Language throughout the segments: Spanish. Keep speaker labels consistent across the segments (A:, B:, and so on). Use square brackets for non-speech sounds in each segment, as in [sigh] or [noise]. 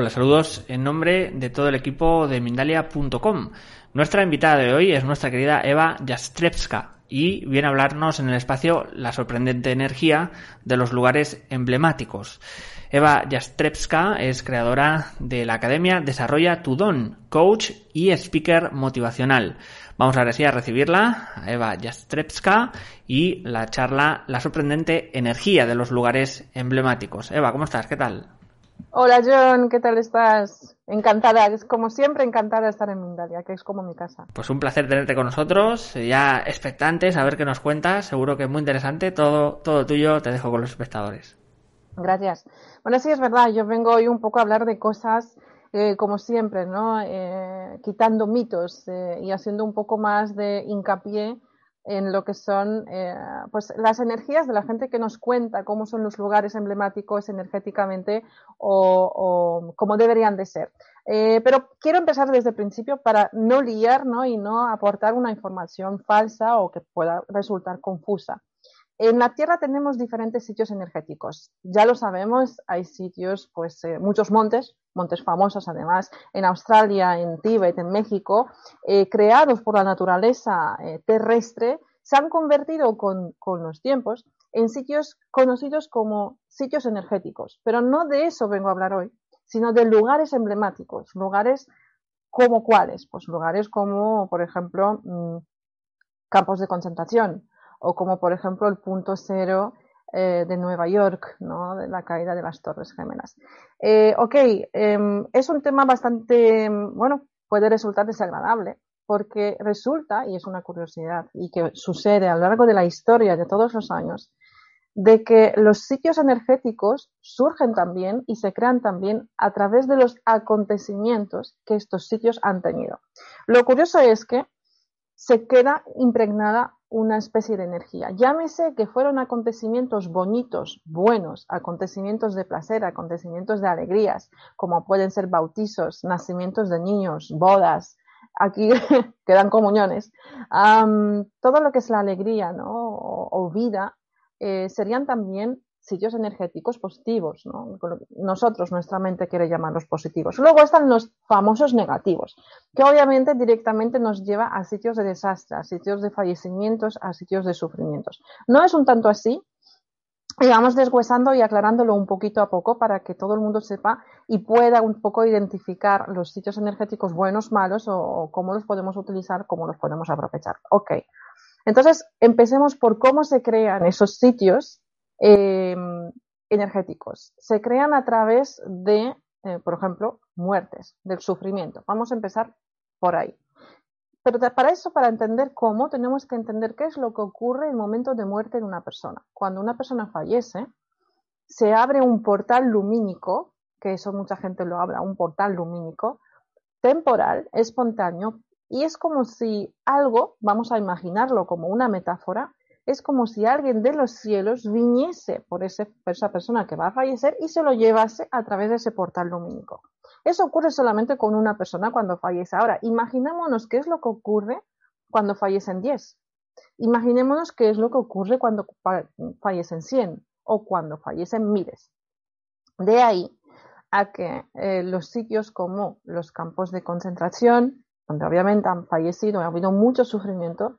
A: Hola, saludos en nombre de todo el equipo de Mindalia.com. Nuestra invitada de hoy es nuestra querida Eva Jastrepska y viene a hablarnos en el espacio la sorprendente energía de los lugares emblemáticos. Eva Jastrepska es creadora de la Academia Desarrolla tu Don, coach y speaker motivacional. Vamos ahora sí a recibirla, a Eva Jastrepska, y la charla La sorprendente energía de los lugares emblemáticos. Eva, ¿cómo estás? ¿Qué tal?
B: Hola John, ¿qué tal estás? Encantada, es como siempre encantada de estar en Mindalia, que es como mi casa.
A: Pues un placer tenerte con nosotros, ya expectantes a ver qué nos cuentas, seguro que es muy interesante, todo, todo tuyo, te dejo con los espectadores.
B: Gracias. Bueno, sí es verdad, yo vengo hoy un poco a hablar de cosas eh, como siempre, ¿no? Eh, quitando mitos eh, y haciendo un poco más de hincapié en lo que son eh, pues las energías de la gente que nos cuenta cómo son los lugares emblemáticos energéticamente o, cómo deberían de ser. Eh, pero quiero empezar desde el principio para no liar ¿no? y no aportar una información falsa o que pueda resultar confusa. En la Tierra tenemos diferentes sitios energéticos. Ya lo sabemos, hay sitios, pues eh, muchos montes, montes famosos además, en Australia, en Tíbet, en México, eh, creados por la naturaleza eh, terrestre, se han convertido con, los tiempos en sitios conocidos como sitios energéticos. Pero no de eso vengo a hablar hoy, sino de lugares emblemáticos, lugares como cuáles, pues lugares como, por ejemplo, mm, campos de concentración, o como por ejemplo el punto cero eh, de Nueva York, ¿no? de la caída de las Torres Gemelas. Eh, ok, em, es un tema bastante, bueno, puede resultar desagradable, porque resulta, y es una curiosidad, y que sucede a lo largo de la historia de todos los años, de que los sitios energéticos surgen también y se crean también a través de los acontecimientos que estos sitios han tenido. Lo curioso es que se queda impregnada una especie de energía. Llámese que fueron acontecimientos bonitos, buenos, acontecimientos de placer, acontecimientos de alegrías, como pueden ser bautizos, nacimientos de niños, bodas, aquí [laughs] quedan comuniones, todo lo que es la alegría ¿no? o, vida, eh, serían también sitios energéticos positivos, ¿no? Nosotros, nuestra mente quiere llamarlos positivos. Luego están los famosos negativos, que obviamente directamente nos lleva a sitios de desastre, a sitios de fallecimientos, a sitios de sufrimientos. No es un tanto así, y vamos deshuesando y aclarándolo un poquito a poco para que todo el mundo sepa y pueda un poco identificar los sitios energéticos buenos, malos o, cómo los podemos utilizar, cómo los podemos aprovechar. Ok. Entonces, empecemos por cómo se crean esos sitios Em, energéticos. Se crean a través de, eh, por ejemplo, muertes, del sufrimiento. Vamos a empezar por ahí. Pero para eso, para entender cómo, tenemos que entender qué es lo que ocurre en el momento de muerte de una persona. Cuando una persona fallece, se abre un portal lumínico, que eso mucha gente lo habla, un portal lumínico, temporal, espontáneo, y es como si algo, vamos a imaginarlo como una metáfora, es como si alguien de los cielos viniese por, esa persona que va a fallecer y se lo llevase a través de ese portal lumínico. Eso ocurre solamente con una persona cuando fallece. Ahora, imaginémonos qué es lo que ocurre cuando fallecen 10. Imaginémonos qué es lo que ocurre cuando fallecen 100 o cuando fallecen miles. De ahí a que eh, los sitios como los campos de concentración, donde obviamente han fallecido, ha habido mucho sufrimiento,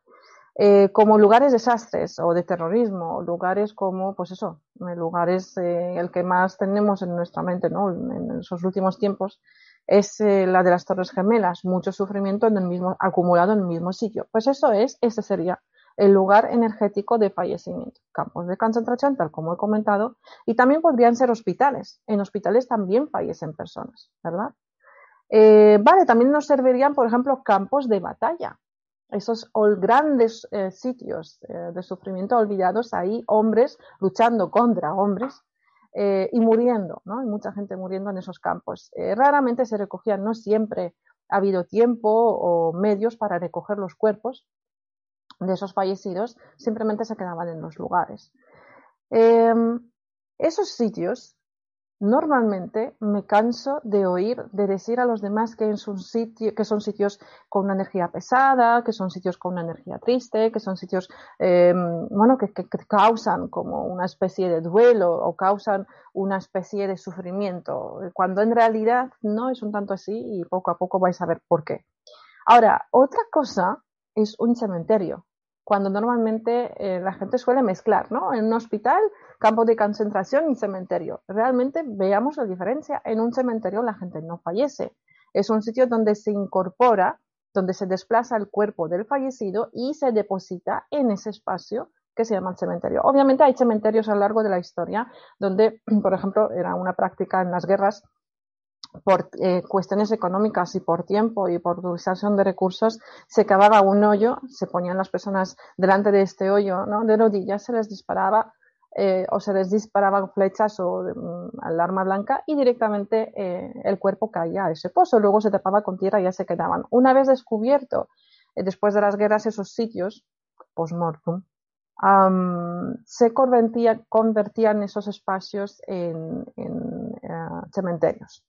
B: eh, como lugares desastres o de terrorismo, lugares como, pues eso, eh, lugares, eh, el que más tenemos en nuestra mente, ¿no? En esos últimos tiempos, es la de las Torres Gemelas, mucho sufrimiento en el mismo, acumulado en el mismo sitio. Pues eso es, ese sería el lugar energético de fallecimiento. Campos de concentración, tal como he comentado, y también podrían ser hospitales. En hospitales también fallecen personas, ¿verdad? vale, también nos servirían, por ejemplo, campos de batalla esos grandes eh, sitios eh, de sufrimiento olvidados, ahí hombres luchando contra hombres eh, y muriendo, ¿no? Hay mucha gente muriendo en esos campos. raramente se recogían, no siempre ha habido tiempo o medios para recoger los cuerpos de esos fallecidos, simplemente se quedaban en los lugares. Em, esos sitios normalmente me canso de oír, de decir a los demás que, sitio, que son sitios con una energía pesada, que son sitios con una energía triste, que son sitios eh, bueno, que, causan como una especie de duelo o causan una especie de sufrimiento, cuando en realidad no es un tanto así y poco a poco vais a ver por qué. Ahora, otra cosa es un cementerio cuando normalmente eh, la gente suele mezclar, ¿no? En un hospital, campo de concentración y cementerio. Realmente veamos la diferencia. En un cementerio la gente no fallece. Es un sitio donde se incorpora, donde se desplaza el cuerpo del fallecido y se deposita en ese espacio que se llama el cementerio. Obviamente hay cementerios a lo largo de la historia donde, [clears throat] por ejemplo, era una práctica en las guerras por eh, cuestiones económicas y por tiempo y por utilización de recursos, se cavaba un hoyo, se ponían las personas delante de este hoyo, ¿no? de rodillas, se les disparaba eh, o se les disparaban flechas o mm, al arma blanca y directamente eh, el cuerpo caía a ese pozo. Luego se tapaba con tierra y ya se quedaban. Una vez descubierto, después de las guerras, esos sitios, post-mortem, se convertían, esos espacios en cementerios.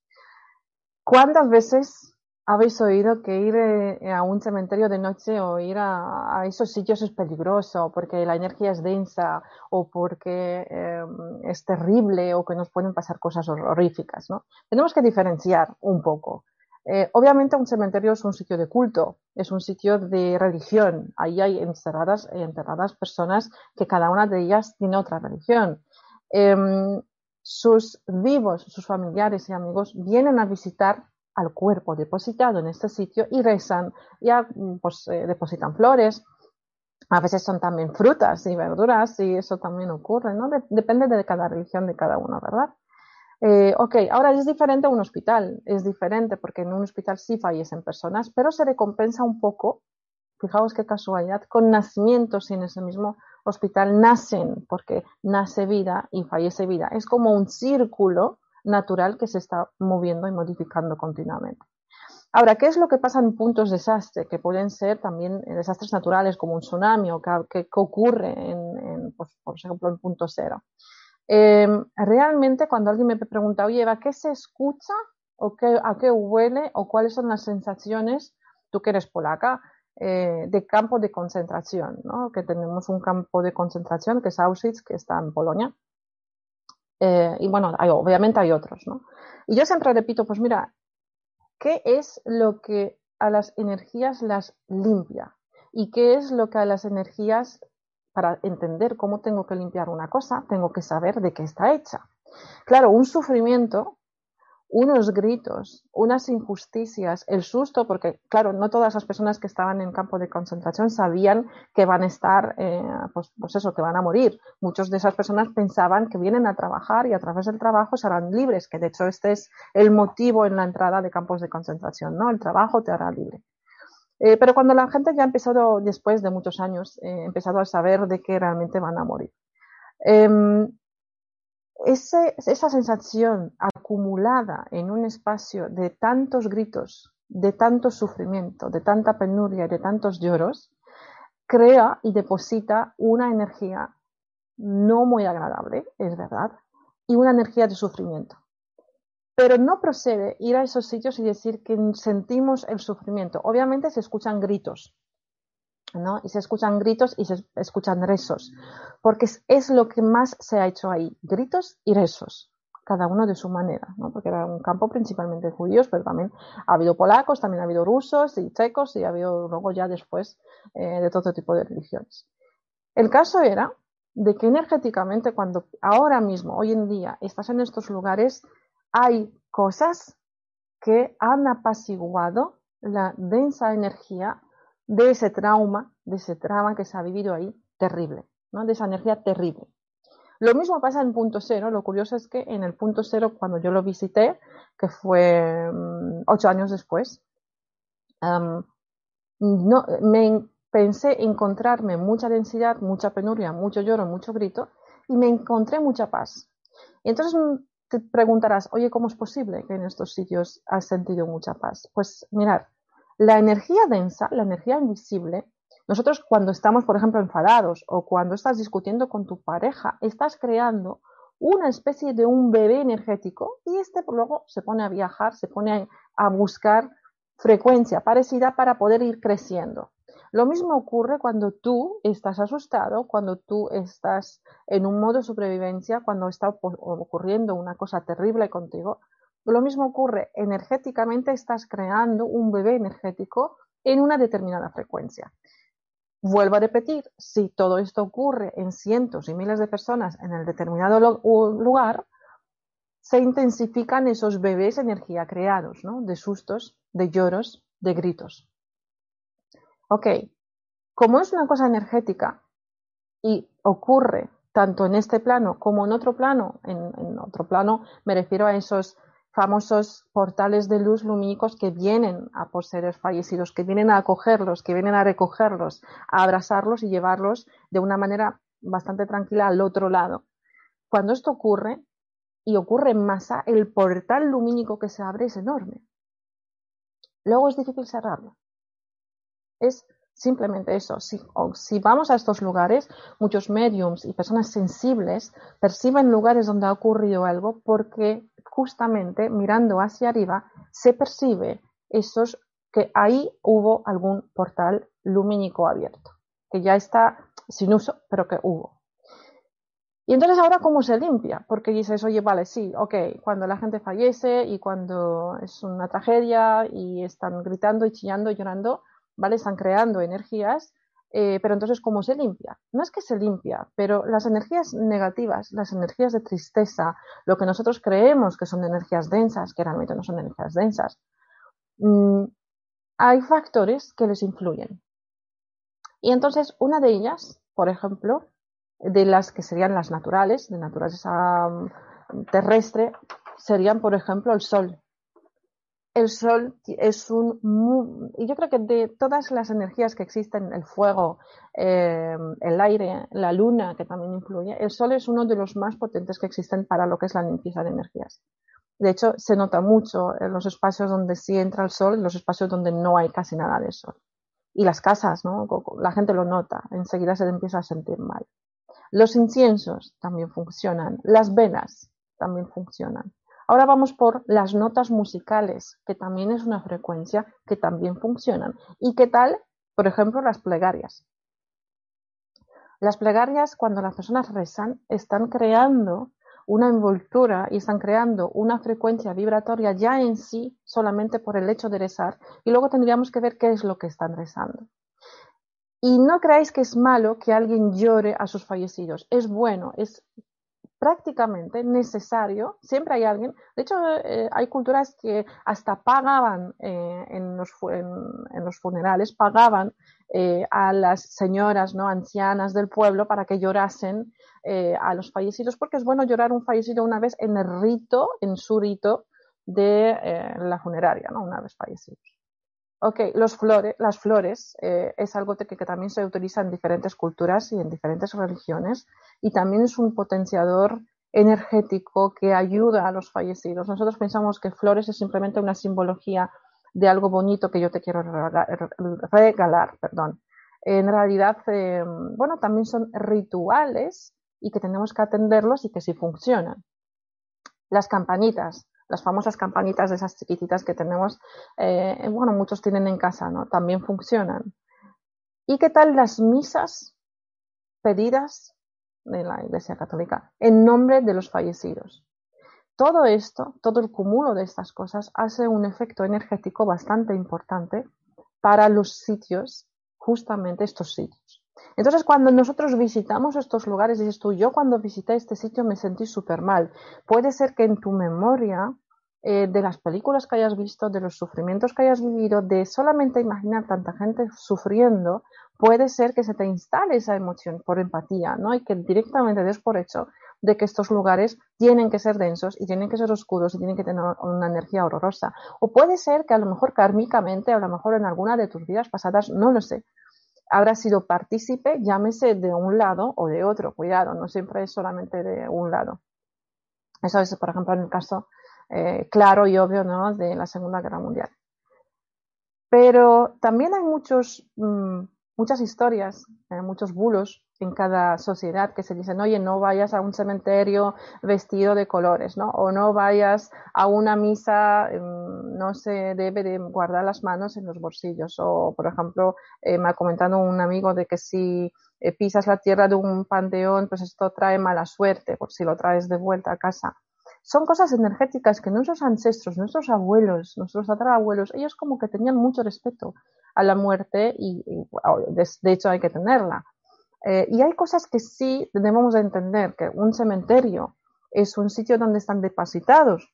B: ¿Cuántas veces habéis oído que ir eh, a un cementerio de noche o ir a, esos sitios es peligroso porque la energía es densa o porque em, es terrible o que nos pueden pasar cosas horríficas? ¿no? Tenemos que diferenciar un poco. Eh, obviamente un cementerio es un sitio de culto, es un sitio de religión. Ahí hay encerradas, enterradas personas que cada una de ellas tiene otra religión. Em, sus vivos, sus familiares y amigos vienen a visitar al cuerpo depositado en este sitio y rezan, ya mm, pues eh, depositan flores, a veces son también frutas y verduras y eso también ocurre, ¿no? depende de cada religión de cada uno, ¿verdad? Eh, ok, ahora es diferente a un hospital, es diferente porque en un hospital sí fallecen personas, pero se recompensa un poco, fijaos qué casualidad, con nacimientos en ese mismo hospital nacen, porque nace vida y fallece vida. Es como un círculo natural que se está moviendo y modificando continuamente. Ahora, ¿qué es lo que pasa en puntos de desastre? Que pueden ser también desastres naturales como un tsunami o que, ocurre en, pues, por ejemplo, en punto cero. Em, realmente, cuando alguien me pregunta, oye, Eva, ¿qué se escucha? ¿O qué, a qué huele? ¿O cuáles son las sensaciones? Tú que eres polaca, eh, de campo de concentración, ¿no? que tenemos un campo de concentración que es Auschwitz, que está en Polonia. Eh, y bueno, obviamente hay otros. ¿no? Y yo siempre repito, pues mira, ¿qué es lo que a las energías las limpia? ¿Y qué es lo que a las energías, para entender cómo tengo que limpiar una cosa, tengo que saber de qué está hecha? Claro, un sufrimiento unos gritos, unas injusticias, el susto, porque claro, no todas las personas que estaban en campo de concentración sabían que van a estar, eh, pues, pues, eso, que van a morir. Muchas de esas personas pensaban que vienen a trabajar y a través del trabajo serán libres, que de hecho este es el motivo en la entrada de campos de concentración, ¿no? El trabajo te hará libre. Eh, pero cuando la gente ya ha empezado, después de muchos años, eh, empezado a saber de que realmente van a morir. Em, esa sensación acumulada en un espacio de tantos gritos, de tanto sufrimiento, de tanta penuria y de tantos lloros, crea y deposita una energía no muy agradable, es verdad, y una energía de sufrimiento. Pero no procede ir a esos sitios y decir que sentimos el sufrimiento. Obviamente se escuchan gritos, y se escuchan gritos y se escuchan rezos, porque es, lo que más se ha hecho ahí, gritos y rezos, cada uno de su manera, ¿no? Porque era un campo principalmente de judíos, pero también ha habido polacos, también ha habido rusos y checos y ha habido luego ya después eh, de todo tipo de religiones. El caso era de que energéticamente cuando ahora mismo, hoy en día, estás en estos lugares, hay cosas que han apaciguado la densa energía de ese trauma, de ese trauma que se ha vivido ahí, terrible, ¿no? de esa energía terrible. Lo mismo pasa en punto cero. Lo curioso es que en el punto cero, cuando yo lo visité, que fue mm, ocho años después, no, me pensé encontrarme mucha densidad, mucha penuria, mucho lloro, mucho grito, y me encontré mucha paz. Y entonces mm, te preguntarás, oye, ¿cómo es posible que en estos sitios has sentido mucha paz? Pues mirar, la energía densa, la energía invisible, nosotros cuando estamos, por ejemplo, enfadados o cuando estás discutiendo con tu pareja, estás creando una especie de un bebé energético y este luego se pone a viajar, se pone a buscar frecuencia parecida para poder ir creciendo. Lo mismo ocurre cuando tú estás asustado, cuando tú estás en un modo de supervivencia, cuando está ocurriendo una cosa terrible contigo. Lo mismo ocurre energéticamente, estás creando un bebé energético en una determinada frecuencia. Vuelvo a repetir, si todo esto ocurre en cientos y miles de personas en el determinado lugar, se intensifican esos bebés energía creados, ¿no? De sustos, de lloros, de gritos. Ok, como es una cosa energética y ocurre tanto en este plano como en otro plano, en, otro plano me refiero a esos famosos portales de luz lumínicos que vienen a por seres fallecidos, que vienen a acogerlos, que vienen a recogerlos, a abrazarlos y llevarlos de una manera bastante tranquila al otro lado. Cuando esto ocurre, y ocurre en masa, el portal lumínico que se abre es enorme. Luego es difícil cerrarlo es simplemente eso. Si, si, vamos a estos lugares, muchos mediums y personas sensibles perciben lugares donde ha ocurrido algo porque justamente mirando hacia arriba se percibe esos que ahí hubo algún portal lumínico abierto, que ya está sin uso, pero que hubo. Y entonces ahora cómo se limpia, porque dices, oye, vale, sí, ok, cuando la gente fallece y cuando es una tragedia y están gritando y chillando y llorando, ¿vale? Están creando energías, eh, pero entonces, ¿cómo se limpia? No es que se limpia, pero las energías negativas, las energías de tristeza, lo que nosotros creemos que son energías densas, que realmente no son energías densas, mm, hay factores que les influyen. Y entonces, una de ellas, por ejemplo, de las que serían las naturales, de naturaleza mm, terrestre, serían, por ejemplo, el sol el sol es un... Y yo creo que de todas las energías que existen, el fuego, eh, el aire, la luna, que también influye, el sol es uno de los más potentes que existen para lo que es la limpieza de energías. De hecho, se nota mucho en los espacios donde sí entra el sol, en los espacios donde no hay casi nada de sol. Y las casas, ¿no? La gente lo nota, enseguida se empieza a sentir mal. Los inciensos también funcionan, las velas también funcionan. Ahora vamos por las notas musicales, que también es una frecuencia que también funcionan. ¿Y qué tal, por ejemplo, las plegarias? Las plegarias, cuando las personas rezan, están creando una envoltura y están creando una frecuencia vibratoria ya en sí solamente por el hecho de rezar y luego tendríamos que ver qué es lo que están rezando. Y no creáis que es malo que alguien llore a sus fallecidos. Es bueno, es prácticamente necesario, siempre hay alguien, de hecho eh, hay culturas que hasta pagaban eh, en, los, en, los, funerales, pagaban eh, a las señoras no ancianas del pueblo para que llorasen a los fallecidos, porque es bueno llorar un fallecido una vez en el rito, en su rito de la funeraria, ¿no? una vez fallecidos. Ok, los flores, las flores es algo que, que, también se utiliza en diferentes culturas y en diferentes religiones y también es un potenciador energético que ayuda a los fallecidos. Nosotros pensamos que flores es simplemente una simbología de algo bonito que yo te quiero regalar, perdón. En realidad, eh, bueno, también son rituales y que tenemos que atenderlos y que sí funcionan. Las campanitas, las famosas campanitas de esas chiquititas que tenemos, eh, bueno, muchos tienen en casa, ¿no? También funcionan. ¿Y qué tal las misas pedidas de la Iglesia Católica en nombre de los fallecidos. Todo esto, todo el cúmulo de estas cosas hace un efecto energético bastante importante para los sitios, justamente estos sitios. Entonces, cuando nosotros visitamos estos lugares, dices tú, yo cuando visité este sitio me sentí súper mal. Puede ser que en tu memoria eh, de las películas que hayas visto, de los sufrimientos que hayas vivido, de solamente imaginar tanta gente sufriendo, puede ser que se te instale esa emoción por empatía, ¿no? Y que directamente des por hecho de que estos lugares tienen que ser densos y tienen que ser oscuros y tienen que tener una energía horrorosa. O puede ser que a lo mejor kármicamente, a lo mejor en alguna de tus vidas pasadas, no lo sé, habrás sido partícipe, llámese de un lado o de otro, cuidado, no siempre es solamente de un lado. Eso es, por ejemplo, en el caso eh, claro y obvio ¿no? de la Segunda Guerra Mundial. Pero también hay muchos, mm, muchas historias, eh, muchos bulos en cada sociedad que se dicen, oye, no vayas a un cementerio vestido de colores, ¿no? O no vayas a una misa, em, no se debe de guardar las manos en los bolsillos. O, por ejemplo, eh, me ha comentado un amigo de que si eh, pisas la tierra de un panteón, pues esto trae mala suerte, por si lo traes de vuelta a casa. Son cosas energéticas que nuestros ancestros, nuestros abuelos, nuestros tatarabuelos, ellos como que tenían mucho respeto a la muerte y, de hecho hay que tenerla eh, y hay cosas que sí debemos entender, que un cementerio es un sitio donde están depositados,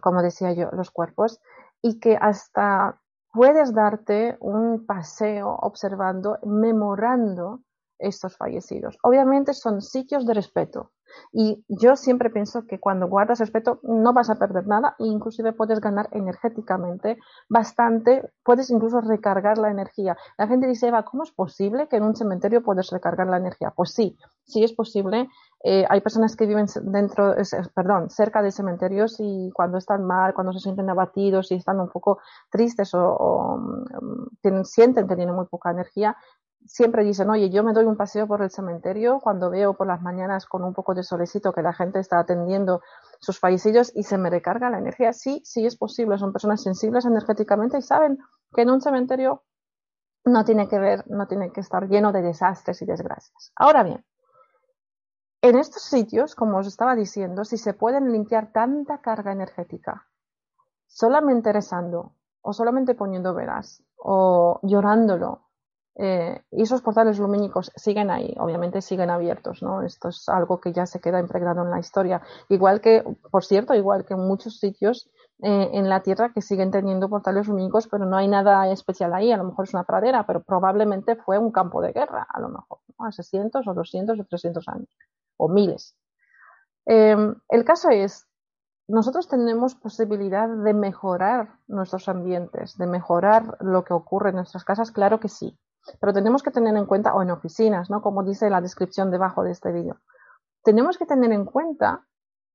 B: como decía yo, los cuerpos, y que hasta puedes darte un paseo observando, memorando estos fallecidos. Obviamente son sitios de respeto, y yo siempre pienso que cuando guardas respeto no vas a perder nada e inclusive puedes ganar energéticamente bastante, puedes incluso recargar la energía. La gente dice, Eva, ¿cómo es posible que en un cementerio puedes recargar la energía? Pues sí, sí es posible. Eh, hay personas que viven dentro, perdón, cerca de cementerios y cuando están mal, cuando se sienten abatidos y están un poco tristes o, mm, sienten que tienen muy poca energía, siempre dicen, oye, yo me doy un paseo por el cementerio cuando veo por las mañanas con un poco de solecito que la gente está atendiendo sus fallecidos y se me recarga la energía. Sí, sí es posible, son personas sensibles energéticamente y saben que en un cementerio no tiene que ver, no tiene que estar lleno de desastres y desgracias. Ahora bien, en estos sitios, como os estaba diciendo, si se pueden limpiar tanta carga energética solamente rezando o solamente poniendo velas o llorándolo eh, y esos portales lumínicos siguen ahí, obviamente siguen abiertos, ¿no? Esto es algo que ya se queda impregnado en la historia. Igual que, por cierto, igual que en muchos sitios eh, en la Tierra que siguen teniendo portales lumínicos, pero no hay nada especial ahí. A lo mejor es una pradera, pero probablemente fue un campo de guerra, a lo mejor, hace cientos o doscientos o trescientos años, o miles. Eh, el caso es, nosotros tenemos posibilidad de mejorar nuestros ambientes, de mejorar lo que ocurre en nuestras casas, claro que sí. Pero tenemos que tener en cuenta, o en oficinas, ¿no? Como dice la descripción debajo de este vídeo, tenemos que tener en cuenta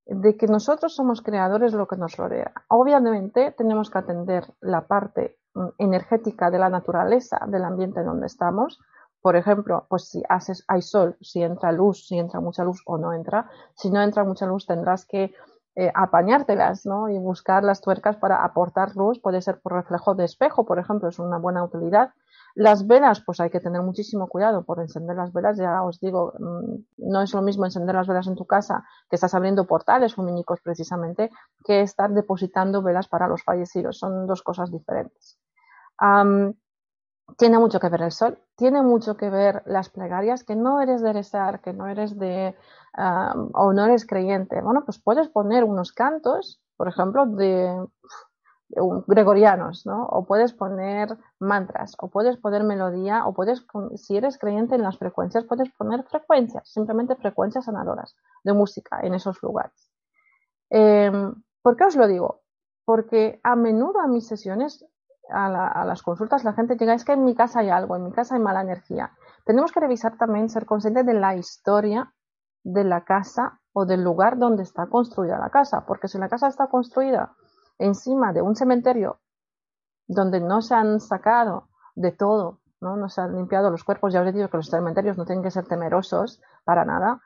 B: de que nosotros somos creadores de lo que nos rodea. Obviamente tenemos que atender la parte mm, energética de la naturaleza, del ambiente donde estamos. Por ejemplo, pues si haces, hay sol, si entra luz, si entra mucha luz o no entra. Si no entra mucha luz tendrás que eh, apañártelas ¿no? y buscar las tuercas para aportar luz. Puede ser por reflejo de espejo, por ejemplo, es una buena utilidad. Las velas, pues hay que tener muchísimo cuidado por encender las velas. Ya os digo, mm, no es lo mismo encender las velas en tu casa, que estás abriendo portales lumínicos precisamente, que estar depositando velas para los fallecidos. Son dos cosas diferentes. tiene mucho que ver el sol, tiene mucho que ver las plegarias, que no eres de rezar, que no eres de, o no eres creyente. Bueno, pues puedes poner unos cantos, por ejemplo, de gregorianos, ¿no? O puedes poner mantras, o puedes poner melodía, o puedes, si eres creyente en las frecuencias, puedes poner frecuencias, simplemente frecuencias sanadoras de música en esos lugares. Em, ¿Por qué os lo digo? Porque a menudo a mis sesiones, a, las consultas, la gente llega, es que en mi casa hay algo, en mi casa hay mala energía. Tenemos que revisar también, ser conscientes de la historia de la casa o del lugar donde está construida la casa, porque si la casa está construida encima de un cementerio donde no se han sacado de todo, ¿no? no se han limpiado los cuerpos, ya os he dicho que los cementerios no tienen que ser temerosos para nada,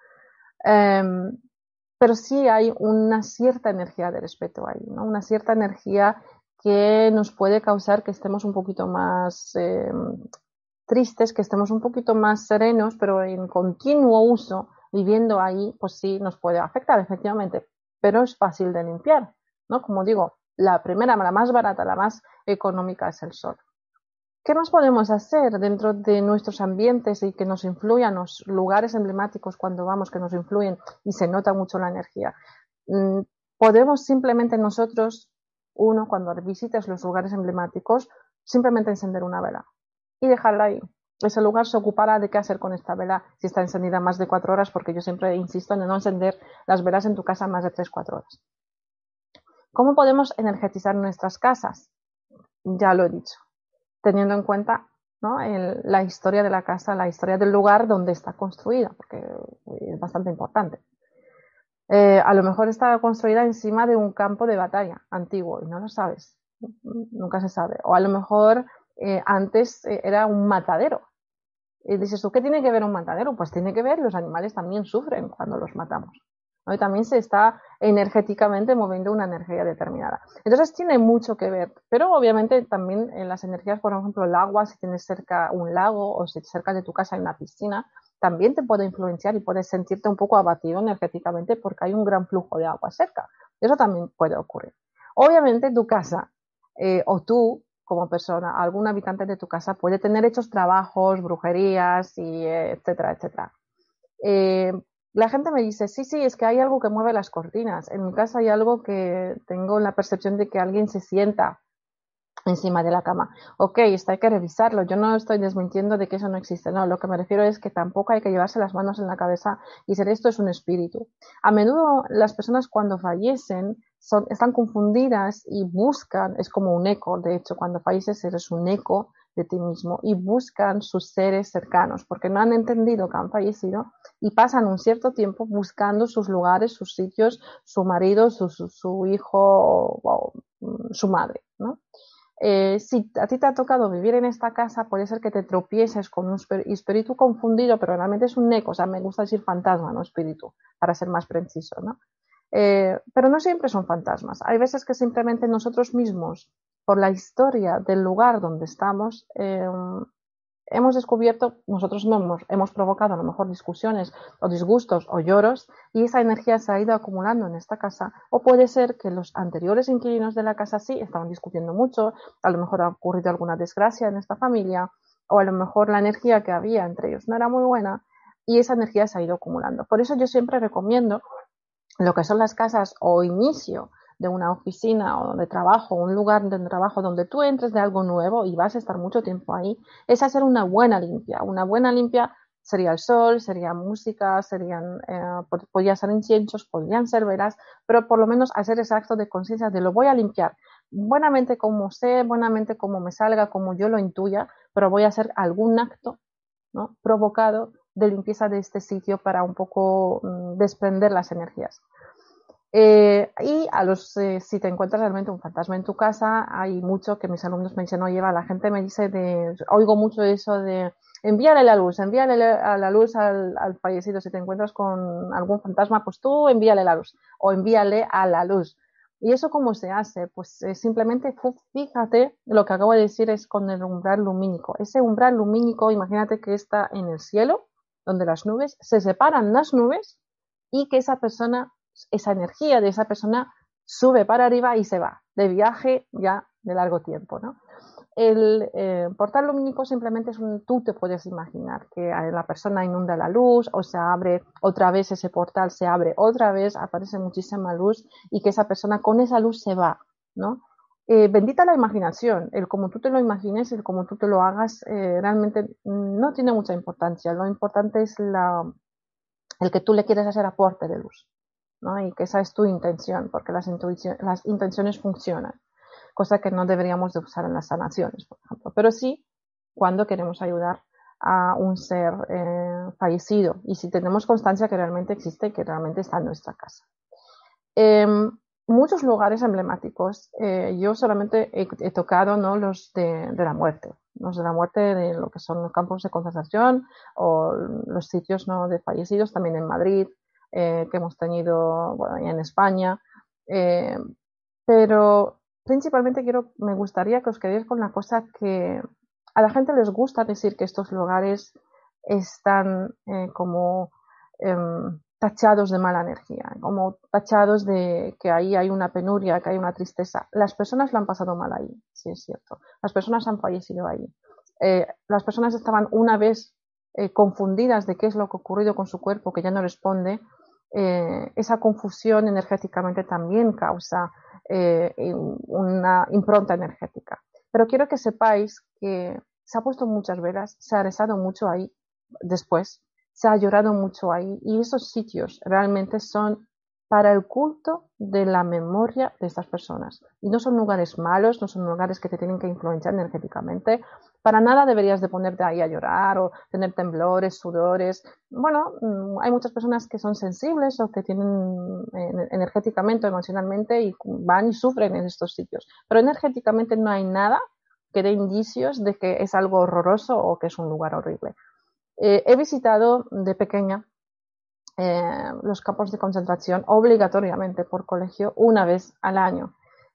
B: em, pero sí hay una cierta energía de respeto ahí, una cierta energía que nos puede causar que estemos un poquito más em, tristes, que estemos un poquito más serenos, pero en continuo uso, viviendo ahí, pues sí nos puede afectar, efectivamente, pero es fácil de limpiar, ¿no? Como digo, la primera, la más barata, la más económica es el sol. ¿Qué más podemos hacer dentro de nuestros ambientes y que nos influyan los lugares emblemáticos cuando vamos, que nos influyen y se nota mucho la energía? Mm, podemos simplemente nosotros, uno, cuando visites los lugares emblemáticos, simplemente encender una vela y dejarla ahí. Ese lugar se ocupará de qué hacer con esta vela si está encendida más de cuatro horas, porque yo siempre insisto en no encender las velas en tu casa más de tres, cuatro horas. ¿Cómo podemos energetizar nuestras casas? Ya lo he dicho, teniendo en cuenta la historia de la casa, la historia del lugar donde está construida, porque es bastante importante. Eh, a lo mejor está construida encima de un campo de batalla antiguo y no lo sabes, nunca se sabe. O a lo mejor eh, antes eh, era un matadero Y dices ¿tú qué tiene que ver un matadero? Pues tiene que ver, los animales también sufren cuando los matamos. También se está energéticamente moviendo una energía determinada. Entonces tiene mucho que ver, pero obviamente también en las energías, por ejemplo, el agua, si tienes cerca un lago o si cerca de tu casa hay una piscina, también te puede influenciar y puedes sentirte un poco abatido energéticamente porque hay un gran flujo de agua cerca. Eso también puede ocurrir. Obviamente tu casa eh, o tú como persona, algún habitante de tu casa puede tener hechos trabajos, brujerías y etcétera, etcétera. Eh, la gente me dice, sí, sí, es que hay algo que mueve las cortinas. En mi casa hay algo que tengo la percepción de que alguien se sienta encima de la cama. Ok, esto hay que revisarlo. Yo no estoy desmintiendo de que eso no existe. No, lo que me refiero es que tampoco hay que llevarse las manos en la cabeza y ser esto es un espíritu. A menudo las personas cuando fallecen son, están confundidas y buscan, es como un eco. De hecho, cuando falleces eres un eco de ti mismo y buscan sus seres cercanos porque no han entendido que han fallecido y pasan un cierto tiempo buscando sus lugares, sus sitios, su marido, su, hijo o, mm, su madre. ¿no? Eh, si a ti te ha tocado vivir en esta casa, puede ser que te tropieces con un espíritu confundido, pero realmente es un eco, o sea, me gusta decir fantasma, no espíritu, para ser más preciso, ¿no? Eh, pero no siempre son fantasmas. Hay veces que simplemente nosotros mismos por la historia del lugar donde estamos, eh, hemos descubierto, nosotros mismos hemos provocado a lo mejor discusiones o disgustos o lloros y esa energía se ha ido acumulando en esta casa o puede ser que los anteriores inquilinos de la casa sí estaban discutiendo mucho, a lo mejor ha ocurrido alguna desgracia en esta familia o a lo mejor la energía que había entre ellos no era muy buena y esa energía se ha ido acumulando. Por eso yo siempre recomiendo lo que son las casas o inicio de una oficina o de trabajo, un lugar de trabajo donde tú entres de algo nuevo y vas a estar mucho tiempo ahí, es hacer una buena limpia. Una buena limpia sería el sol, sería música, serían, eh, podrían ser inciensos, podrían ser veras, pero por lo menos hacer ese acto de conciencia de lo voy a limpiar, buenamente como sé, buenamente como me salga, como yo lo intuya, pero voy a hacer algún acto ¿no? provocado de limpieza de este sitio para un poco mm, desprender las energías. Eh, y a los, eh, si te encuentras realmente un fantasma en tu casa, hay mucho que mis alumnos me dicen, oye, la gente me dice de, oigo mucho eso de envíale la luz, envíale a la luz al, fallecido. Si te encuentras con algún fantasma, pues tú envíale la luz o envíale a la luz. ¿Y eso cómo se hace? Pues eh, simplemente fíjate, lo que acabo de decir es con el umbral lumínico. Ese umbral lumínico, imagínate que está en el cielo, donde las nubes, se separan las nubes y que esa persona esa energía de esa persona sube para arriba y se va de viaje ya de largo tiempo, ¿no? El eh, portal lumínico simplemente es un, tú te puedes imaginar que la persona inunda la luz o se abre otra vez ese portal, se abre otra vez, aparece muchísima luz y que esa persona con esa luz se va, ¿no? Eh, bendita la imaginación, el como tú te lo imagines, el como tú te lo hagas, eh, realmente no tiene mucha importancia. Lo importante es la, el que tú le quieres hacer aporte de luz. Y que esa es tu intención, porque las, las intenciones funcionan, cosa que no deberíamos de usar en las sanaciones, por ejemplo. Pero sí cuando queremos ayudar a un ser eh, fallecido y si tenemos constancia que realmente existe y que realmente está en nuestra casa. Em, muchos lugares emblemáticos, eh, yo solamente he, tocado ¿no? los de, la muerte, los de la muerte de lo que son los campos de concentración o los sitios ¿no? de fallecidos, también en Madrid, eh, que hemos tenido en España. Eh, pero principalmente quiero, me gustaría que os quedéis con la cosa que a la gente les gusta decir que estos lugares están eh, como em, tachados de mala energía, como tachados de que ahí hay una penuria, que hay una tristeza. Las personas lo han pasado mal ahí, sí es cierto. Las personas han fallecido ahí. las personas estaban una vez confundidas de qué es lo que ha ocurrido con su cuerpo, que ya no responde, eh, esa confusión energéticamente también causa eh, una impronta energética. Pero quiero que sepáis que se ha puesto muchas velas, se ha rezado mucho ahí después, se ha llorado mucho ahí y esos sitios realmente son para el culto de la memoria de estas personas. Y no son lugares malos, no son lugares que te tienen que influenciar energéticamente. Para nada deberías de ponerte ahí a llorar o tener temblores, sudores. Bueno, mm, hay muchas personas que son sensibles o que tienen eh, energéticamente o emocionalmente y van y sufren en estos sitios. Pero energéticamente no hay nada que dé indicios de que es algo horroroso o que es un lugar horrible. Eh, he visitado de pequeña eh, los campos de concentración obligatoriamente por colegio una vez al año.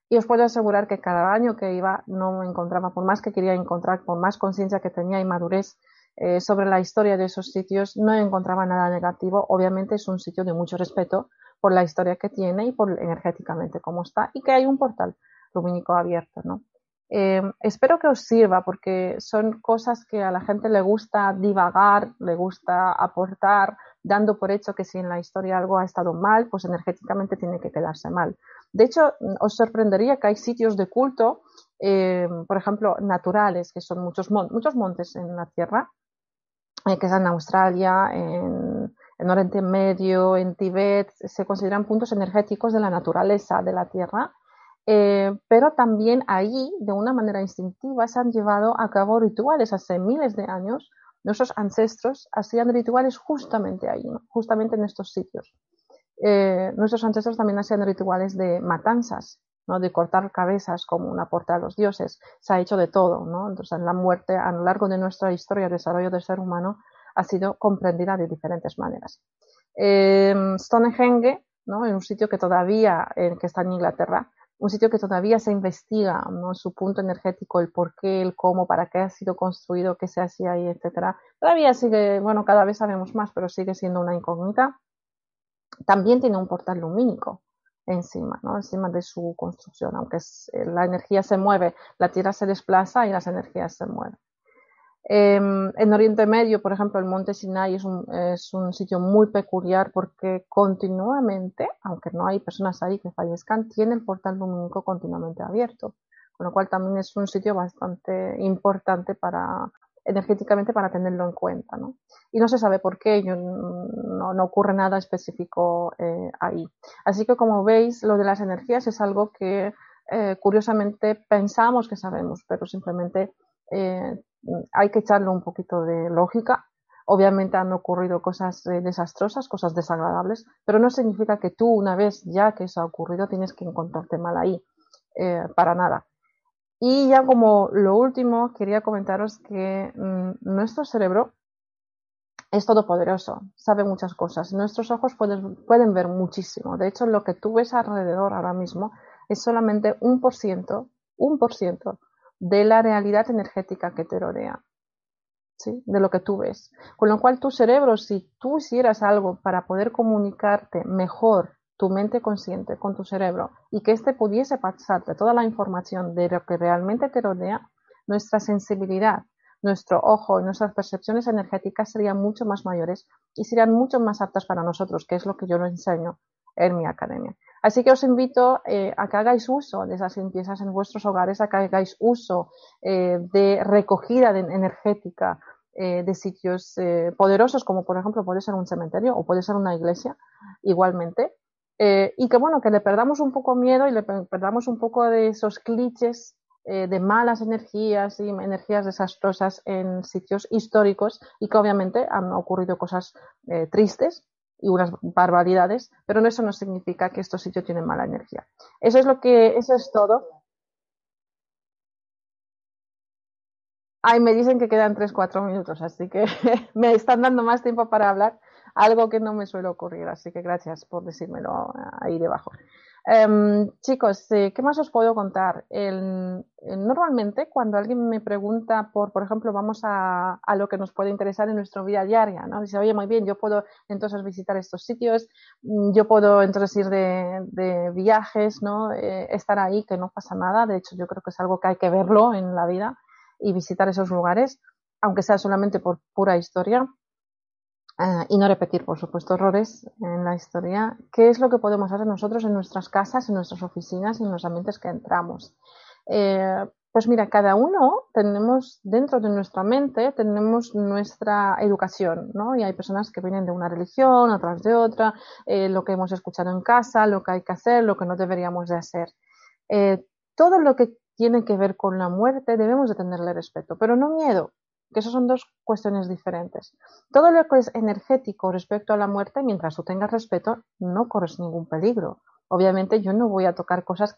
B: Y os puedo asegurar que cada año que iba no me encontraba, por más que quería encontrar, por más conciencia que tenía y madurez eh, sobre la historia de esos sitios, no encontraba nada negativo. Obviamente es un sitio de mucho respeto por la historia que tiene y por energéticamente cómo está y que hay un portal lumínico abierto, ¿no? Eh, espero que os sirva porque son cosas que a la gente le gusta divagar, le gusta aportar, dando por hecho que si en la historia algo ha estado mal, pues energéticamente tiene que quedarse mal. De hecho, os sorprendería que hay sitios de culto, eh, por ejemplo, naturales, que son muchos, muchos montes en la Tierra, eh, que es en Australia, en, en Oriente Medio, en Tíbet, se consideran puntos energéticos de la naturaleza de la Tierra eh, pero también ahí, de una manera instintiva, se han llevado a cabo rituales hace miles de años. Nuestros ancestros hacían rituales justamente ahí, justamente en estos sitios. Eh, nuestros ancestros también hacían rituales de matanzas, ¿no? de cortar cabezas como una aporte a los dioses. Se ha hecho de todo. ¿no? Entonces, la muerte a lo largo de nuestra historia de desarrollo del ser humano ha sido comprendida de diferentes maneras. Eh, Stonehenge, ¿no? en un sitio que todavía que está en Inglaterra, un sitio que todavía se investiga, ¿no? su punto energético, el por qué, el cómo, para qué ha sido construido, qué se hacía ahí, etcétera. Todavía sigue, bueno, cada vez sabemos más, pero sigue siendo una incógnita. También tiene un portal lumínico encima, ¿no? encima de su construcción, aunque eh, la energía se mueve, la Tierra se desplaza y las energías se mueven. Em, en Oriente Medio, por ejemplo, el monte Sinai es un, es un, sitio muy peculiar porque continuamente, aunque no hay personas ahí que fallezcan, tiene el portal lumínico continuamente abierto, con lo cual también es un sitio bastante importante para energéticamente para tenerlo en cuenta. ¿no? Y no se sabe por qué, no, no, ocurre nada específico eh, ahí. Así que como veis, lo de las energías es algo que eh, curiosamente pensamos que sabemos, pero simplemente eh, hay que echarle un poquito de lógica. Obviamente han ocurrido cosas eh, desastrosas, cosas desagradables, pero no significa que tú, una vez ya que eso ha ocurrido, tienes que encontrarte mal ahí, eh, para nada. Y ya como lo último, quería comentaros que mm, nuestro cerebro es todopoderoso, sabe muchas cosas. Nuestros ojos pueden, pueden ver muchísimo. De hecho, lo que tú ves alrededor ahora mismo es solamente un por ciento, un por ciento de la realidad energética que te rodea, ¿sí? de lo que tú ves. Con lo cual tu cerebro, si tú hicieras algo para poder comunicarte mejor tu mente consciente con tu cerebro y que éste pudiese pasarte toda la información de lo que realmente te rodea, nuestra sensibilidad, nuestro ojo y nuestras percepciones energéticas serían mucho más mayores y serían mucho más aptas para nosotros, que es lo que yo lo enseño en mi academia. Así que os invito eh, a que hagáis uso de esas limpiezas en vuestros hogares, a que hagáis uso eh, de recogida energética eh, de sitios poderosos, como por ejemplo puede ser un cementerio o puede ser una iglesia, igualmente. y que bueno, que le perdamos un poco miedo y le perdamos un poco de esos clichés de malas energías y energías desastrosas en sitios históricos y que obviamente han ocurrido cosas tristes y unas barbaridades, pero eso no significa que estos sitios tienen mala energía. Eso es lo que, eso es todo. Ay, me dicen que quedan 3-4 minutos, así que [laughs] me están dando más tiempo para hablar, algo que no me suele ocurrir, así que gracias por decírmelo ahí debajo. Em, chicos, eh, ¿qué más os puedo contar? normalmente, cuando alguien me pregunta por, por ejemplo, vamos a, lo que nos puede interesar en nuestra vida diaria, ¿no? Dice, oye, muy bien, yo puedo entonces visitar estos sitios, mm, yo puedo entonces ir de, viajes, ¿no? Eh, estar ahí, que no pasa nada. De hecho, yo creo que es algo que hay que verlo en la vida y visitar esos lugares, aunque sea solamente por pura historia. Eh, y no repetir, por supuesto, errores en la historia. ¿Qué es lo que podemos hacer nosotros en nuestras casas, en nuestras oficinas en los ambientes que entramos? Eh, pues mira, cada uno tenemos dentro de nuestra mente, tenemos nuestra educación, ¿no? Y hay personas que vienen de una religión, otras de otra, eh, lo que hemos escuchado en casa, lo que hay que hacer, lo que no deberíamos de hacer. todo lo que tiene que ver con la muerte debemos de tenerle respeto, pero no miedo, que eso son dos cuestiones diferentes. Todo lo que es energético respecto a la muerte, mientras tú tengas respeto, no corres ningún peligro. Obviamente yo no voy a tocar cosas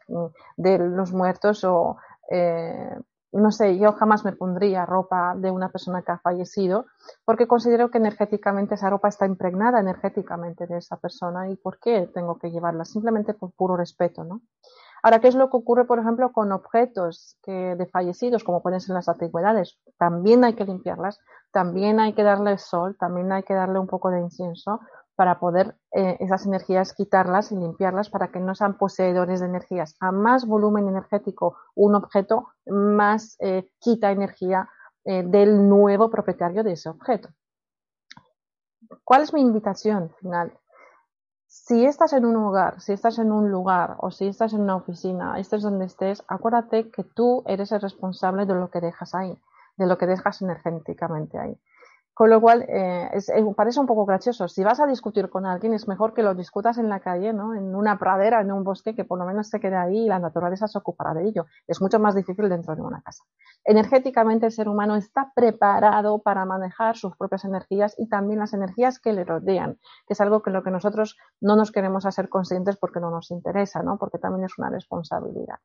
B: de los muertos o eh, no sé, yo jamás me pondría ropa de una persona que ha fallecido porque considero que energéticamente esa ropa está impregnada energéticamente de esa persona y por qué tengo que llevarla, simplemente por puro respeto, ¿no? Ahora, ¿qué es lo que ocurre, por ejemplo, con objetos que de fallecidos, como pueden ser las antigüedades? También hay que limpiarlas, también hay que darle sol, también hay que darle un poco de incienso para poder eh, esas energías quitarlas y limpiarlas para que no sean poseedores de energías. A más volumen energético un objeto, más eh, quita energía eh, del nuevo propietario de ese objeto. ¿Cuál es mi invitación final? Si estás en un hogar, si estás en un lugar o si estás en una oficina, estés donde estés, acuérdate que tú eres el responsable de lo que dejas ahí, de lo que dejas energéticamente ahí. Con lo cual, eh, parece un poco gracioso. Si vas a discutir con alguien, es mejor que lo discutas en la calle, ¿no? En una pradera, en un bosque, que por lo menos se quede ahí y la naturaleza se ocupará de ello. Es mucho más difícil dentro de una casa. Energéticamente, el ser humano está preparado para manejar sus propias energías y también las energías que le rodean, que es algo que lo que nosotros no nos queremos hacer conscientes porque no nos interesa, ¿no? Porque también es una responsabilidad.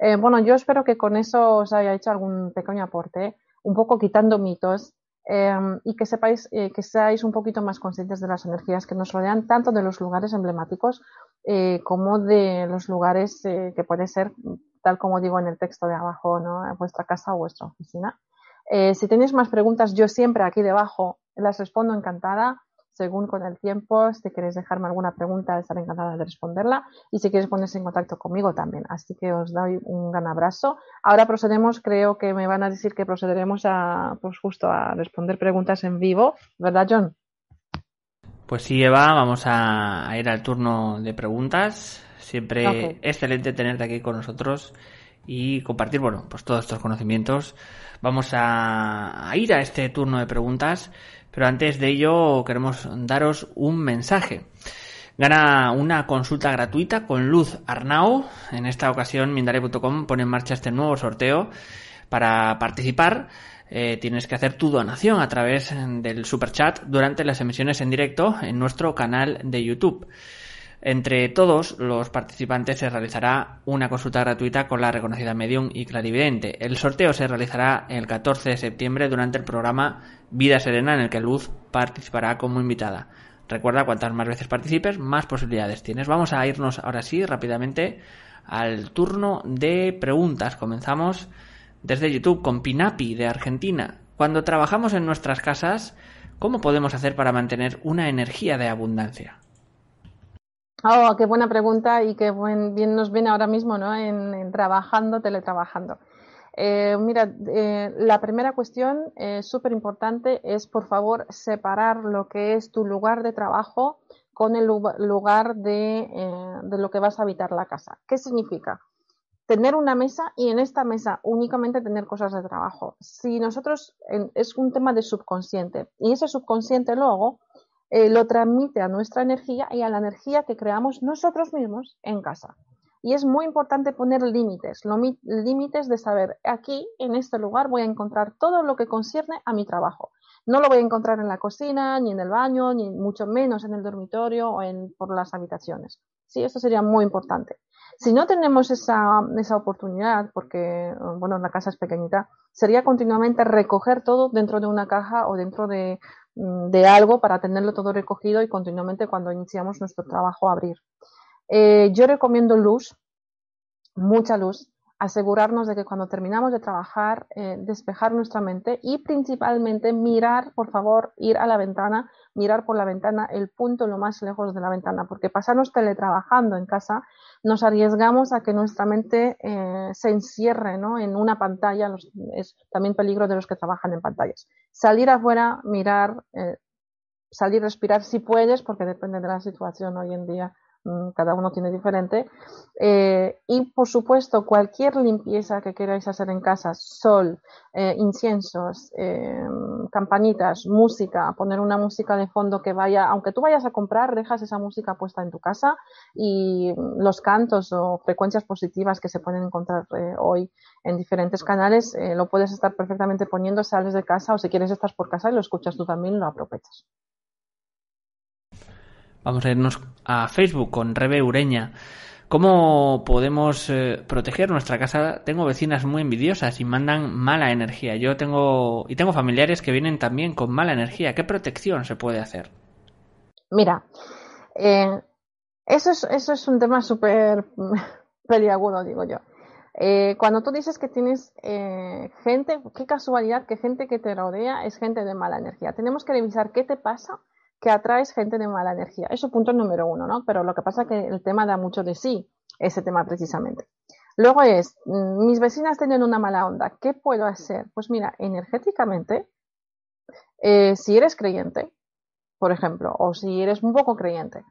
B: Eh, bueno, yo espero que con eso os haya hecho algún pequeño aporte, un poco quitando mitos Em, y que sepáis eh, que seáis un poquito más conscientes de las energías que nos rodean, tanto de los lugares emblemáticos eh, como de los lugares eh, que puede ser, tal como digo en el texto de abajo, ¿no? vuestra casa o vuestra oficina. si tenéis más preguntas, yo siempre aquí debajo las respondo encantada según con el tiempo. Si queréis dejarme alguna pregunta, estaré encantada de responderla. Y si queréis ponerse en contacto conmigo también. Así que os doy un gran abrazo. Ahora procedemos, creo que me van a decir que procederemos a, pues justo a responder preguntas en vivo. ¿Verdad, John?
A: Pues sí, Eva, vamos a, ir al turno de preguntas. Siempre excelente tenerte aquí con nosotros y compartir, bueno, pues todos estos conocimientos. Vamos a ir a este turno de preguntas. Pero antes de ello queremos daros un mensaje. Gana una consulta gratuita con Luz Arnau. En esta ocasión Mindare.com pone en marcha este nuevo sorteo. Para participar eh, tienes que hacer tu donación a través del super chat durante las emisiones en directo en nuestro canal de YouTube. Entre todos los participantes se realizará una consulta gratuita con la reconocida medium y clarividente. El sorteo se realizará el 14 de septiembre durante el programa Vida Serena en el que Luz participará como invitada. Recuerda, cuantas más veces participes, más posibilidades tienes. Vamos a irnos ahora sí rápidamente al turno de preguntas. Comenzamos desde YouTube con Pinapi de Argentina. Cuando trabajamos en nuestras casas, ¿cómo podemos hacer para mantener una energía de abundancia?
B: Oh, qué buena pregunta y qué buen, bien nos viene ahora mismo, ¿no? En, trabajando, teletrabajando. Eh, mira, eh, la primera cuestión eh, súper importante es, por favor, separar lo que es tu lugar de trabajo con el lugar de, de lo que vas a habitar la casa. ¿Qué significa? Tener una mesa y en esta mesa únicamente tener cosas de trabajo. Si nosotros, es un tema de subconsciente y ese subconsciente luego eh, lo transmite a nuestra energía y a la energía que creamos nosotros mismos en casa. Y es muy importante poner límites, límites de saber, aquí, en este lugar, voy a encontrar todo lo que concierne a mi trabajo. No lo voy a encontrar en la cocina, ni en el baño, ni mucho menos en el dormitorio o en, por las habitaciones. Sí, eso sería muy importante. Si no tenemos esa, esa oportunidad, porque, bueno, la casa es pequeñita, sería continuamente recoger todo dentro de una caja o dentro de, de algo para tenerlo todo recogido y continuamente cuando iniciamos nuestro trabajo abrir. Eh, yo recomiendo luz, mucha luz, asegurarnos de que cuando terminamos de trabajar, eh, despejar nuestra mente y principalmente mirar, por favor, ir a la ventana, mirar por la ventana el punto lo más lejos de la ventana, porque pasarnos teletrabajando en casa nos arriesgamos a que nuestra mente eh, se encierre en una pantalla, es también peligro de los que trabajan en pantallas. Salir afuera, mirar, eh, salir, respirar si puedes, porque depende de la situación hoy en día cada uno tiene diferente. Eh, y por supuesto, cualquier limpieza que queráis hacer en casa, sol, eh, inciensos, eh, campanitas, música, poner una música de fondo que vaya, aunque tú vayas a comprar, dejas esa música puesta en tu casa y los cantos o frecuencias positivas que se pueden encontrar hoy en diferentes canales, lo puedes estar perfectamente poniendo, sales de casa o si quieres estás por casa y lo escuchas tú también, lo aprovechas.
A: Vamos a irnos a Facebook con Rebe Ureña. ¿Cómo podemos eh, proteger nuestra casa? Tengo vecinas muy envidiosas y mandan mala energía. Yo tengo y tengo familiares que vienen también con mala energía. ¿Qué protección se puede hacer?
B: Mira, eh, eso, es, eso es un tema súper [laughs] peliagudo, digo yo. Eh, cuando tú dices que tienes eh, gente, qué casualidad que gente que te rodea es gente de mala energía. Tenemos que revisar qué te pasa que atraes gente de mala energía. Eso punto número uno, ¿no? Pero lo que pasa es que el tema da mucho de sí, ese tema precisamente. Luego es, mm, mis vecinas tienen una mala onda, ¿qué puedo hacer? Pues mira, energéticamente, eh, si eres creyente, por ejemplo, o si eres un poco creyente,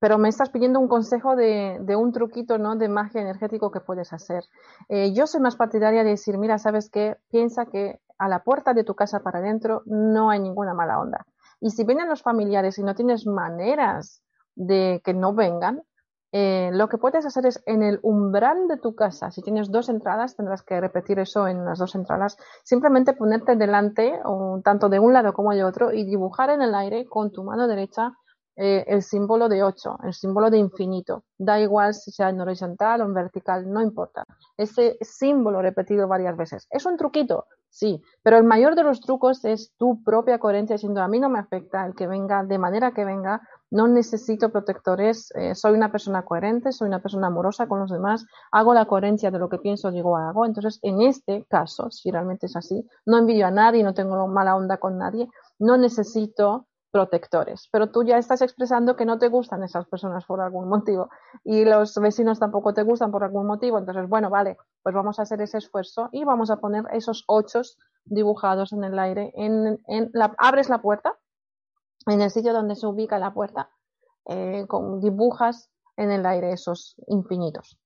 B: pero me estás pidiendo un consejo de, un truquito, ¿no? De magia energético que puedes hacer. Eh, yo soy más partidaria de decir, mira, ¿sabes qué? Piensa que a la puerta de tu casa para adentro no hay ninguna mala onda. Y si vienen los familiares y no tienes maneras de que no vengan, eh, lo que puedes hacer es en el umbral de tu casa, si tienes dos entradas, tendrás que repetir eso en las dos entradas, simplemente ponerte delante, tanto de un lado como de otro, y dibujar en el aire con tu mano derecha eh, el símbolo de 8, el símbolo de infinito. Da igual si sea en horizontal o en vertical, no importa. Ese símbolo repetido varias veces. ¿Es un truquito? Sí, pero el mayor de los trucos es tu propia coherencia diciendo a mí no me afecta el que venga de manera que venga, no necesito protectores, eh, soy una persona coherente, soy una persona amorosa con los demás, hago la coherencia de lo que pienso, digo, hago. Entonces, en este caso, si realmente es así, no envidio a nadie, no tengo mala onda con nadie, no necesito protectores, pero tú ya estás expresando que no te gustan esas personas por algún motivo y los vecinos tampoco te gustan por algún motivo, entonces bueno, vale, pues vamos a hacer ese esfuerzo y vamos a poner esos ocho dibujados en el aire, en, la, abres la puerta, en el sitio donde se ubica la puerta, eh, con dibujas en el aire esos infinitos.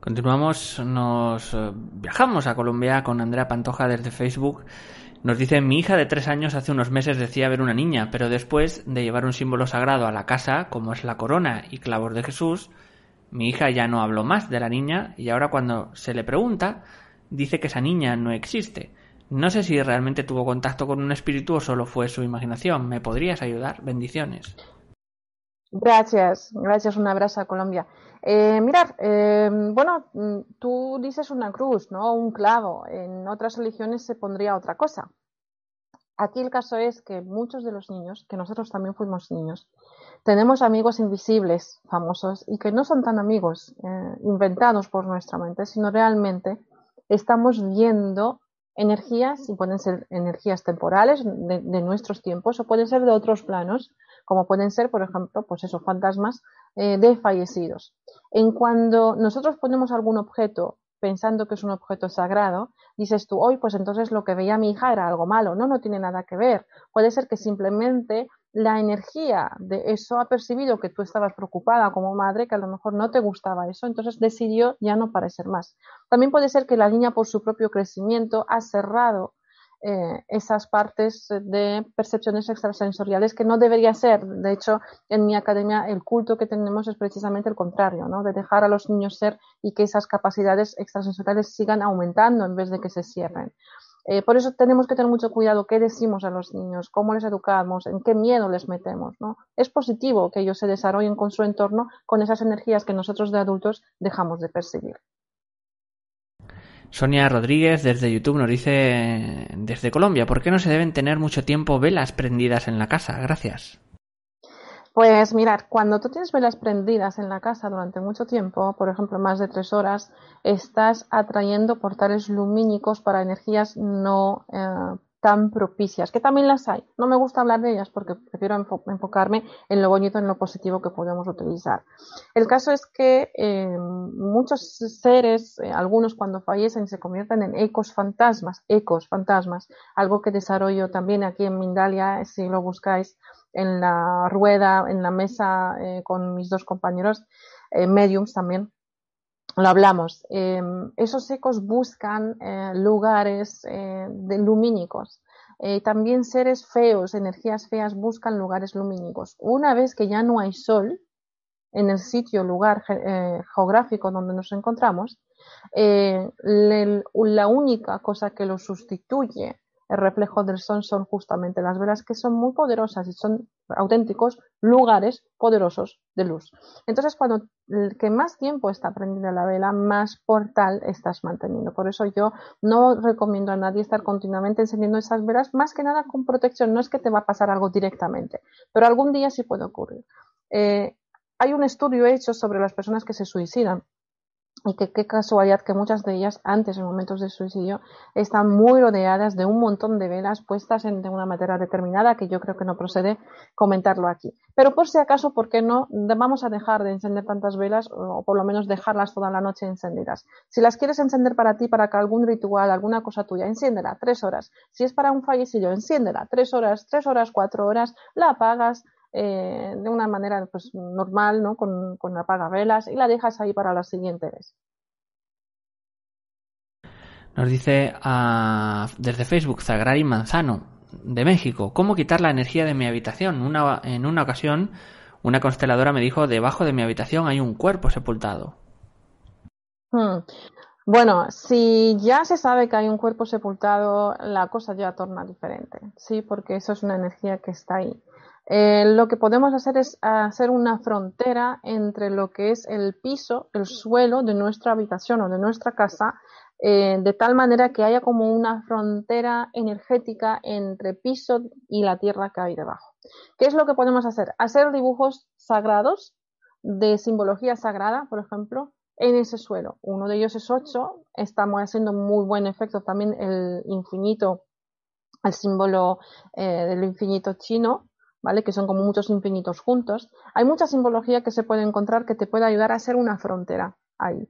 A: Continuamos, nos eh, viajamos a Colombia con Andrea Pantoja desde Facebook nos dice, mi hija de tres años hace unos meses decía ver una niña, pero después de llevar un símbolo sagrado a la casa, como es la corona y clavos de Jesús, mi hija ya no habló más de la niña y ahora cuando se le pregunta, dice que esa niña no existe. No sé si realmente tuvo contacto con un espíritu o solo fue su imaginación. ¿Me podrías ayudar? Bendiciones.
B: Gracias, gracias, un abrazo a Colombia. Eh, mirad, eh, bueno, mm, tú dices una cruz, ¿no? Un clavo. En otras religiones se pondría otra cosa. Aquí el caso es que muchos de los niños, que nosotros también fuimos niños, tenemos amigos invisibles, famosos, y que no son tan amigos eh, inventados por nuestra mente, sino realmente estamos viendo energías, y pueden ser energías temporales de nuestros tiempos, o pueden ser de otros planos, como pueden ser, por ejemplo, pues esos fantasmas eh, de fallecidos. En cuando nosotros ponemos algún objeto pensando que es un objeto sagrado, dices tú, hoy pues entonces lo que veía mi hija era algo malo. No, no tiene nada que ver. Puede ser que simplemente la energía de eso ha percibido que tú estabas preocupada como madre, que a lo mejor no te gustaba eso, entonces decidió ya no parecer más. También puede ser que la niña por su propio crecimiento ha cerrado eh, esas partes de percepciones extrasensoriales que no debería ser. De hecho, en mi academia el culto que tenemos es precisamente el contrario, ¿no? de dejar a los niños ser y que esas capacidades extrasensoriales sigan aumentando en vez de que se cierren. Eh, por eso tenemos que tener mucho cuidado qué decimos a los niños, cómo les educamos, en qué miedo les metemos. ¿no? Es positivo que ellos se desarrollen con su entorno con esas energías que nosotros de adultos dejamos de percibir.
A: Sonia Rodríguez desde YouTube nos dice desde Colombia, ¿por qué no se deben tener mucho tiempo velas prendidas en la casa? Gracias.
B: Pues mirad, cuando tú tienes velas prendidas en la casa durante mucho tiempo, por ejemplo más de tres horas, estás atrayendo portales lumínicos para energías no eh, tan propicias, que también las hay. No me gusta hablar de ellas porque prefiero enfocarme en lo bonito, en lo positivo que podemos utilizar. El caso es que eh, muchos seres, eh, algunos cuando fallecen, se convierten en ecos fantasmas, ecos fantasmas, algo que desarrollo también aquí en Mindalia, si lo buscáis en la rueda, en la mesa eh, con mis dos compañeros, mediums también lo hablamos. Em, esos ecos buscan eh, lugares eh, lumínicos. Eh, también seres feos, energías feas, buscan lugares lumínicos. Una vez que ya no hay sol en el sitio, lugar geográfico donde nos encontramos, la única cosa que lo sustituye el reflejo del sol son justamente las velas que son muy poderosas y son auténticos lugares poderosos de luz. Entonces, cuando el que más tiempo está prendida la vela, más portal estás manteniendo. Por eso yo no recomiendo a nadie estar continuamente encendiendo esas velas, más que nada con protección. No es que te va a pasar algo directamente, pero algún día sí puede ocurrir. Eh, hay un estudio hecho sobre las personas que se suicidan y que qué casualidad que muchas de ellas antes en momentos de suicidio están muy rodeadas de un montón de velas puestas en, una manera determinada que yo creo que no procede comentarlo aquí. Pero por si acaso, ¿por qué no? Vamos a dejar de encender tantas velas o por lo menos dejarlas toda la noche encendidas. Si las quieres encender para ti, para que algún ritual, alguna cosa tuya, enciéndela tres horas. Si es para un fallecido, enciéndela tres horas, tres horas, cuatro horas, la apagas, eh, de una manera pues, normal, ¿no? Con, con apagavelas y la dejas ahí para la siguiente vez.
A: Nos dice uh, desde Facebook Zagrari Manzano, de México, ¿cómo quitar la energía de mi habitación? Una, en una ocasión, una consteladora me dijo, debajo de mi habitación hay un cuerpo sepultado.
B: Hmm. Bueno, si ya se sabe que hay un cuerpo sepultado, la cosa ya torna diferente, ¿sí? Porque eso es una energía que está ahí. Eh, lo que podemos hacer es hacer una frontera entre lo que es el piso, el suelo de nuestra habitación o de nuestra casa, eh, de tal manera que haya como una frontera energética entre piso y la tierra que hay debajo. ¿Qué es lo que podemos hacer? Hacer dibujos sagrados de simbología sagrada, por ejemplo, en ese suelo. Uno de ellos es 8, estamos haciendo muy buen efecto también el infinito, el símbolo eh, del infinito chino, Que son como muchos infinitos juntos. Hay mucha simbología que se puede encontrar que te puede ayudar a ser una frontera ahí.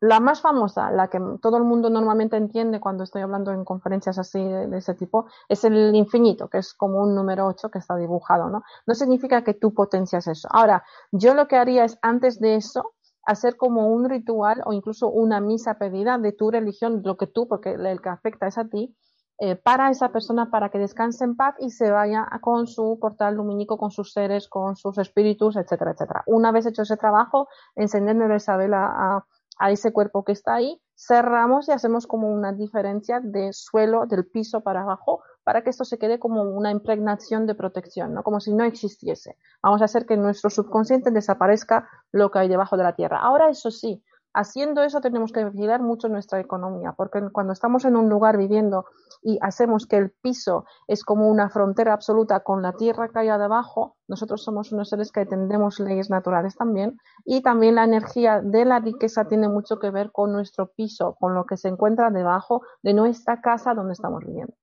B: La más famosa, la que todo el mundo normalmente entiende cuando estoy hablando en conferencias así de, ese tipo, es el infinito, que es como un número 8 que está dibujado, ¿no? No significa que tú potencias eso. Ahora, yo lo que haría es antes de eso, hacer como un ritual o incluso una misa pedida de tu religión, lo que tú, porque el que afecta es a ti, eh, para esa persona para que descanse en paz y se vaya con su portal lumínico, con sus seres, con sus espíritus, etcétera, etcétera. Una vez hecho ese trabajo, encendiendo esa vela a, a ese cuerpo que está ahí, cerramos y hacemos como una diferencia de suelo, del piso para abajo, para que esto se quede como una impregnación de protección, ¿no? Como si no existiese. Vamos a hacer que nuestro subconsciente desaparezca lo que hay debajo de la tierra. Ahora, eso sí, haciendo eso tenemos que vigilar mucho nuestra economía, porque cuando estamos en un lugar viviendo y hacemos que el piso es como una frontera absoluta con la tierra que hay abajo, nosotros somos unos seres que atendemos leyes naturales también, y también la energía de la riqueza tiene mucho que ver con nuestro piso, con lo que se encuentra debajo de nuestra casa donde estamos viviendo.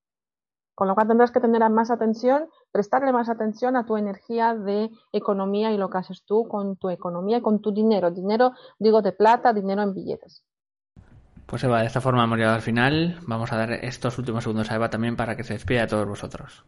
B: Con lo cual tendrás que tener más atención, prestarle más atención a tu energía de economía y lo que haces tú con tu economía y con tu dinero. Dinero, digo, de plata, dinero en billetes.
A: Pues Eva, de esta forma hemos llegado al final. Vamos a dar estos últimos segundos a Eva también para que se despida a todos vosotros.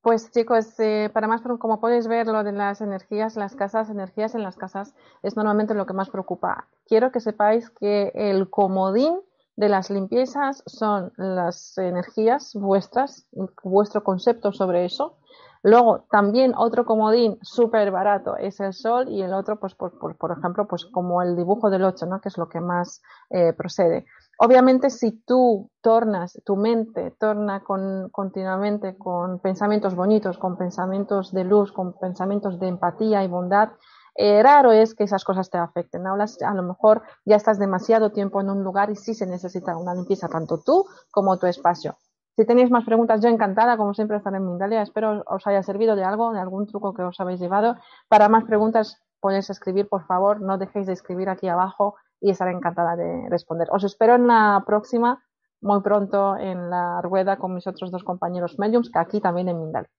B: Pues chicos, eh, para más, como podéis ver, lo de las energías, las casas, energías en las casas es normalmente lo que más preocupa. Quiero que sepáis que el comodín de las limpiezas son las energías vuestras, vuestro concepto sobre eso. Luego, también otro comodín súper barato es el sol y el otro, pues, por, por, ejemplo, pues como el dibujo del 8, ¿no? que es lo que más eh, procede. Obviamente, si tú tornas, tu mente torna con, continuamente con pensamientos bonitos, con pensamientos de luz, con pensamientos de empatía y bondad, eh, raro es que esas cosas te afecten. Hablas, a lo mejor ya estás demasiado tiempo en un lugar y sí se necesita una limpieza, tanto tú como tu espacio. Si tenéis más preguntas, yo encantada, como siempre, estaré en Mindalia. Espero os haya servido de algo, de algún truco que os habéis llevado. Para más preguntas, podéis escribir, por favor. No dejéis de escribir aquí abajo y estaré encantada de responder. Os espero en la próxima, muy pronto, en la rueda con mis otros dos compañeros mediums, que aquí también en Mindalia.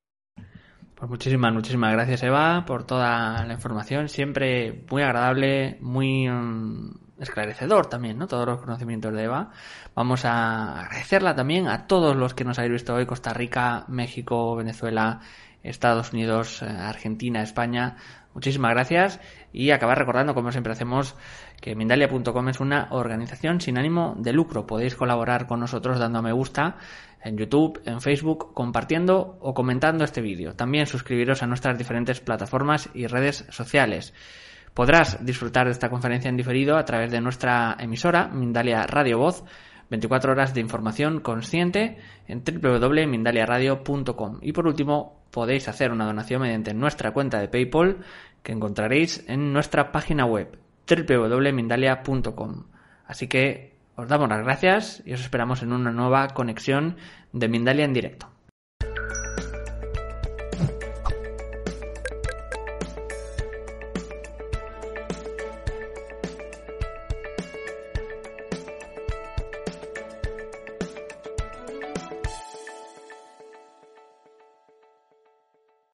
A: Pues muchísimas, muchísimas gracias Eva por toda la información, siempre muy agradable, muy mm, esclarecedor también, ¿no? Todos los conocimientos de Eva. Vamos a agradecerla también a todos los que nos habéis visto hoy, Costa Rica, México, Venezuela, Estados Unidos, eh, Argentina, España. Muchísimas gracias y acabar recordando, como siempre hacemos, que Mindalia.com es una organización sin ánimo de lucro. Podéis colaborar con nosotros dando me gusta en YouTube, en Facebook, compartiendo o comentando este vídeo. También suscribiros a nuestras diferentes plataformas y redes sociales. Podrás disfrutar de esta conferencia en diferido a través de nuestra emisora, Mindalia Radio Voz, 24 horas de información consciente en www.mindaliaradio.com. Y por último, podéis hacer una donación mediante nuestra cuenta de PayPal que encontraréis en nuestra página web www.mindalia.com. Así que os damos las gracias y os esperamos en una nueva conexión de Mindalia en directo.